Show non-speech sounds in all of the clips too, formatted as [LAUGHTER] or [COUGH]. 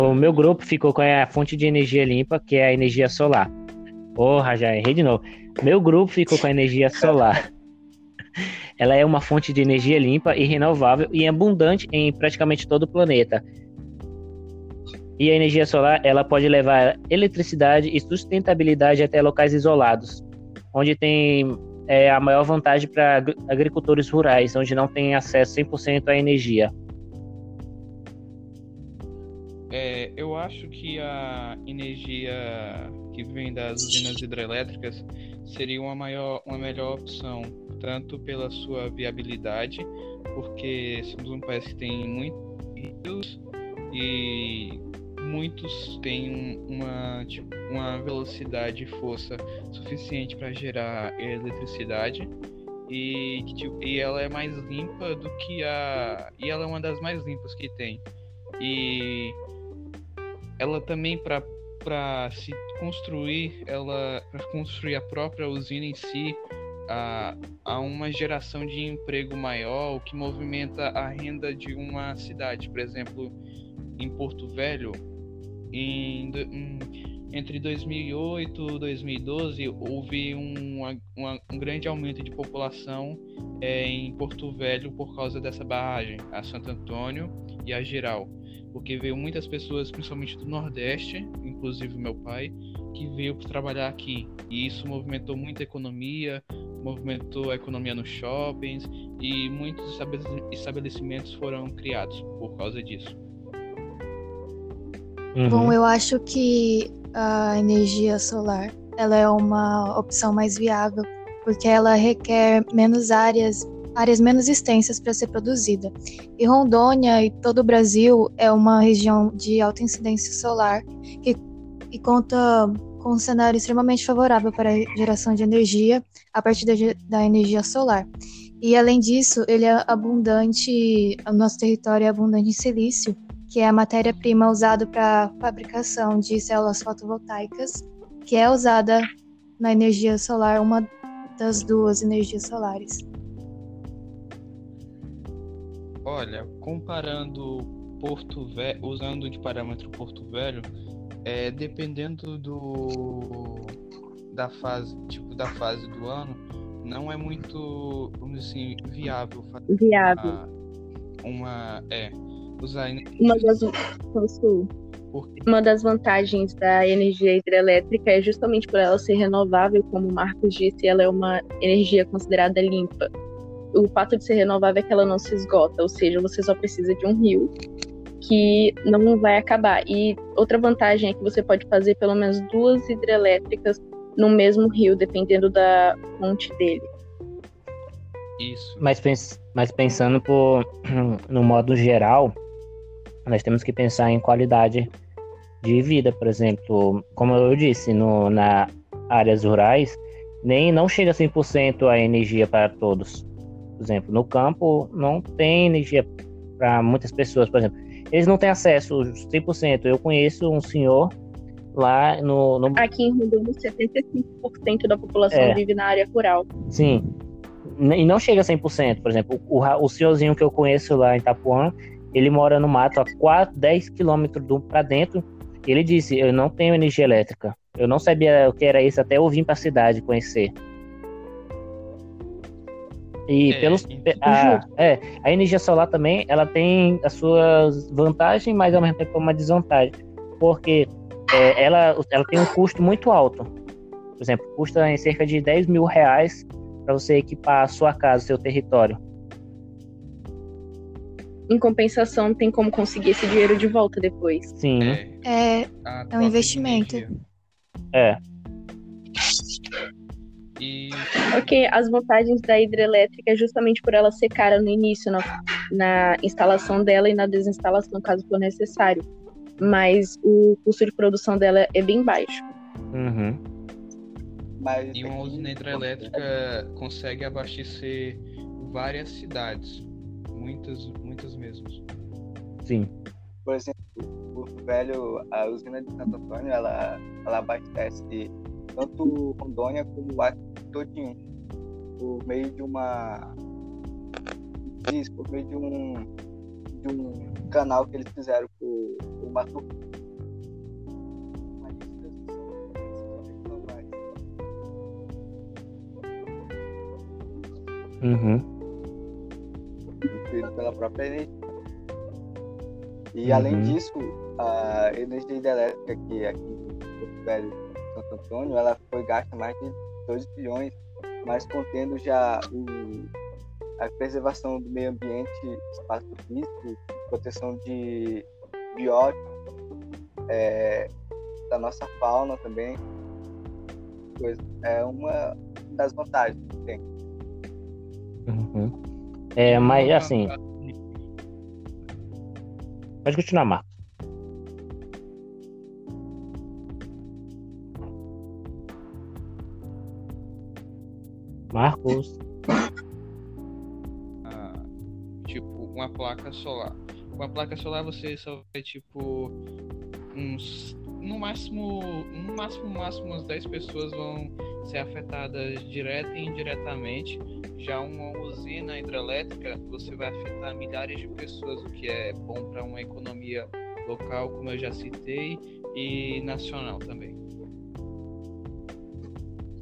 O meu grupo ficou com a fonte de energia limpa, que é a energia solar. Porra, já errei de novo. Meu grupo ficou com a energia solar. [LAUGHS] Ela é uma fonte de energia limpa e renovável e abundante em praticamente todo o planeta. E a energia solar, ela pode levar eletricidade e sustentabilidade até locais isolados, onde tem é, a maior vantagem para agricultores rurais, onde não tem acesso 100% à energia. Eu acho que a energia que vem das usinas hidrelétricas seria uma, maior, uma melhor opção, tanto pela sua viabilidade, porque somos um país que tem muitos e muitos têm uma, tipo, uma velocidade e força suficiente para gerar eletricidade. E, tipo, e ela é mais limpa do que a e ela é uma das mais limpas que tem. E ela também para para se construir ela para construir a própria usina em si a, a uma geração de emprego maior o que movimenta a renda de uma cidade. Por exemplo em Porto Velho em, em, entre 2008 e 2012 houve um, um grande aumento de população é, em Porto Velho por causa dessa barragem, a Santo Antônio e a Geral, porque veio muitas pessoas, principalmente do Nordeste, inclusive meu pai, que veio para trabalhar aqui e isso movimentou muito a economia, movimentou a economia nos shoppings e muitos estabelecimentos foram criados por causa disso. Uhum. Bom, eu acho que a energia solar ela é uma opção mais viável porque ela requer menos áreas áreas menos extensas para ser produzida. E Rondônia e todo o Brasil é uma região de alta incidência solar que, conta com um cenário extremamente favorável para a geração de energia a partir da, da energia solar. E além disso, ele é abundante, o nosso território é abundante em silício, que é a matéria-prima usada para fabricação de células fotovoltaicas, que é usada na energia solar, uma das duas energias solares. Olha, comparando Porto Velho, usando de parâmetro Porto Velho, é, dependendo do da fase, tipo da fase do ano, não é muito, vamos dizer assim, viável fazer viável. Uma, uma é, usar uma das, uma das vantagens da energia hidrelétrica é justamente por ela ser renovável, como o Marcos disse, ela é uma energia considerada limpa. O fato de ser renovável é que ela não se esgota, ou seja, você só precisa de um rio que não vai acabar. E outra vantagem é que você pode fazer pelo menos duas hidrelétricas no mesmo rio, dependendo da fonte dele. Isso. Mas, pens mas pensando por, [CLEARS THROAT] no modo geral, nós temos que pensar em qualidade de vida, por exemplo, como eu disse, no, na áreas rurais, nem não chega a 100% a energia para todos. Por exemplo, no campo não tem energia para muitas pessoas, por exemplo. Eles não têm acesso 100%. Eu conheço um senhor lá no... no... Aqui em Rondônia, 75% da população é. vive na área rural. Sim. E não chega a 100%. Por exemplo, o, o senhorzinho que eu conheço lá em Itapuã, ele mora no mato a 4, 10 quilômetros para dentro. Ele disse: Eu não tenho energia elétrica. Eu não sabia o que era isso até eu vim para a cidade conhecer. E é, pelos a, é, a energia solar também, ela tem as suas vantagens, mas ao mesmo tempo uma desvantagem, porque é, ela, ela tem um custo muito alto. Por exemplo, custa em cerca de 10 mil reais para você equipar a sua casa, seu território. Em compensação, tem como conseguir esse dinheiro de volta depois. Sim. É, é, é um investimento. É. E... Ok, as vantagens da hidrelétrica é justamente por ela ser cara no início, na, na instalação dela e na desinstalação, caso for necessário. Mas o custo de produção dela é bem baixo. Uhum. Mas e uma usina hidrelétrica consegue abastecer várias cidades muitas, muitas mesmo. Sim. Por exemplo, o velho, a usina de Santo Antônio, ela, ela abastece tanto Rondônia como o Acre todinho por meio de uma diz por meio de um de um canal que eles fizeram pro, pro Matuca. Uhum. Pela própria energia. E uhum. além uhum. disso, a energia hidrelétrica que aqui no Velho Santo Antônio, ela foi gasta mais de 2 bilhões, mas contendo já o, a preservação do meio ambiente, espaço físico, proteção de bióticos, é, da nossa fauna também. Coisa. É uma das vantagens que tem. Uhum. É, mas assim. Pode continuar, Marcos. Marcos. Ah, tipo, uma placa solar. Com a placa solar você só vai, tipo, uns. No máximo, no máximo, máximo, umas 10 pessoas vão ser afetadas direta e indiretamente. Já uma usina hidrelétrica, você vai afetar milhares de pessoas, o que é bom para uma economia local, como eu já citei, e nacional também.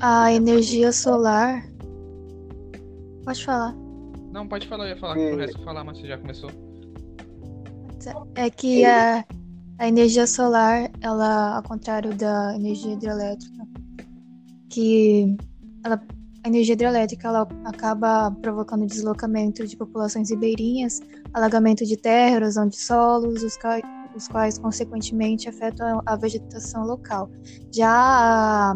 A energia solar. Pode falar. Não, pode falar, eu ia falar que o resto falar, mas você já começou. É que a, a energia solar, ela, ao contrário da energia hidrelétrica, que ela, a energia hidrelétrica ela acaba provocando deslocamento de populações ribeirinhas, alagamento de terra, erosão de solos, os, os quais consequentemente afetam a vegetação local. Já a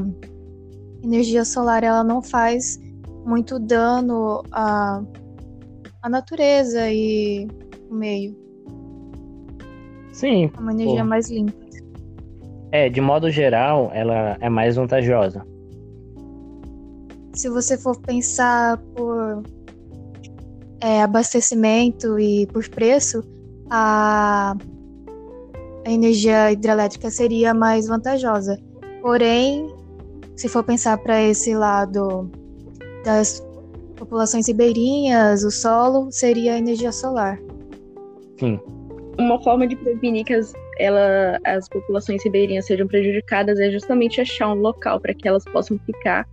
energia solar ela não faz muito dano à, à natureza e o meio. Sim. É uma energia pô. mais limpa. É, de modo geral, ela é mais vantajosa. Se você for pensar por é, abastecimento e por preço, a, a energia hidrelétrica seria mais vantajosa. Porém, se for pensar para esse lado das populações ribeirinhas, o solo, seria a energia solar. Sim uma forma de prevenir que as, ela, as populações ribeirinhas sejam prejudicadas é justamente achar um local para que elas possam ficar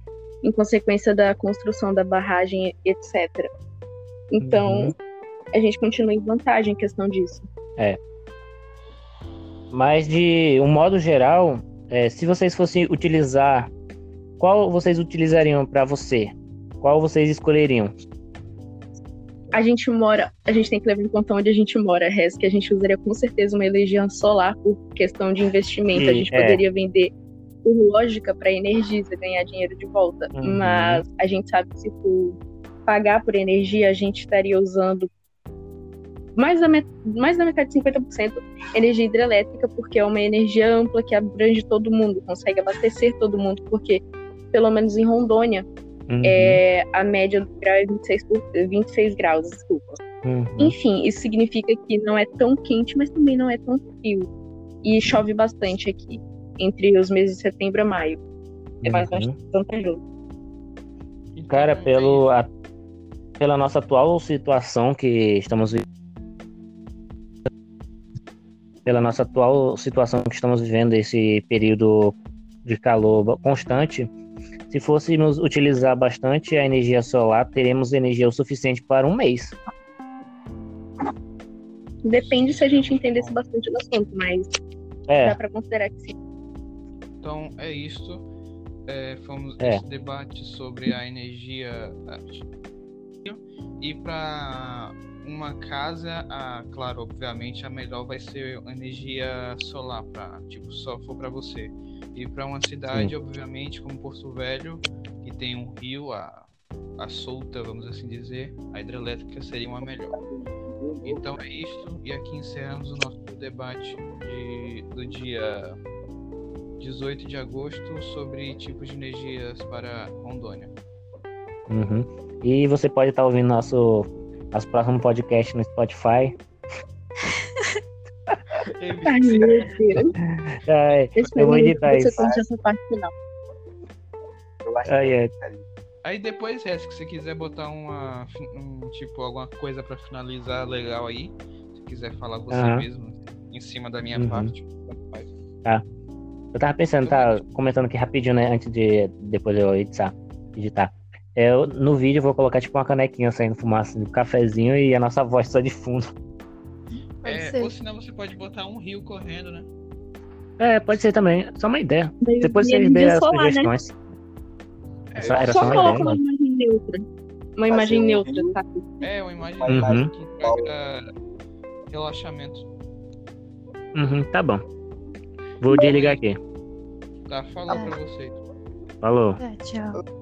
em consequência da construção da barragem, etc. Então, uhum. a gente continua em vantagem em questão disso. É. Mas, de um modo geral, é, se vocês fossem utilizar, qual vocês utilizariam para você? Qual vocês escolheriam? a gente mora, a gente tem que levar em conta onde a gente mora, Res, que a gente usaria com certeza uma energia solar por questão de investimento. Sim, a gente é. poderia vender por lógica para energia ganhar dinheiro de volta. Uhum. Mas a gente sabe que se for pagar por energia, a gente estaria usando mais da, mais da metade, 50%, energia hidrelétrica, porque é uma energia ampla que abrange todo mundo, consegue abastecer todo mundo, porque, pelo menos em Rondônia, Uhum. É, a média do grau é 26, 26 graus, desculpa. Uhum. Enfim, isso significa que não é tão quente, mas também não é tão frio. E chove bastante aqui, entre os meses de setembro a maio. É bastante uhum. vantajoso. Cara, pelo, a, pela nossa atual situação que estamos vivendo, pela nossa atual situação que estamos vivendo, esse período de calor constante, se fôssemos utilizar bastante a energia solar, teremos energia o suficiente para um mês. Depende se a gente entendesse bastante do assunto, mas é. dá para considerar que sim. Então é isto. É, fomos é. esse debate sobre a energia e para uma casa, a, claro, obviamente a melhor vai ser energia solar para tipo só for para você. E para uma cidade, Sim. obviamente, como Porto Velho, que tem um rio, a, a solta, vamos assim dizer, a hidrelétrica seria uma melhor. Então é isso, e aqui encerramos o nosso debate de, do dia 18 de agosto sobre tipos de energias para Rondônia. Uhum. E você pode estar ouvindo nosso, nosso próximo podcast no Spotify. Ai, meu Deus. Ai, eu vou editar isso. Você essa parte final. Ai, ai. Aí depois, se você quiser botar uma, um, tipo, alguma coisa pra finalizar legal aí, se quiser falar você uhum. mesmo, em cima da minha uhum. parte, Tá. Eu tava pensando, tá comentando aqui rapidinho, né, antes de depois eu editar. editar. Eu, no vídeo eu vou colocar tipo uma canequinha saindo fumaça, um cafezinho e a nossa voz só de fundo. É, ou senão você pode botar um rio correndo, né? É, pode ser também. Só uma ideia. Depois vocês dêem as solar, sugestões. Né? É, só, era só, só uma ideia. Uma imagem neutra. Uma imagem neutra, sabe? É, uma imagem uhum. que traga relaxamento. Uhum, tá bom. Vou desligar aqui. Tá, falou é. pra vocês. Falou. É, tchau.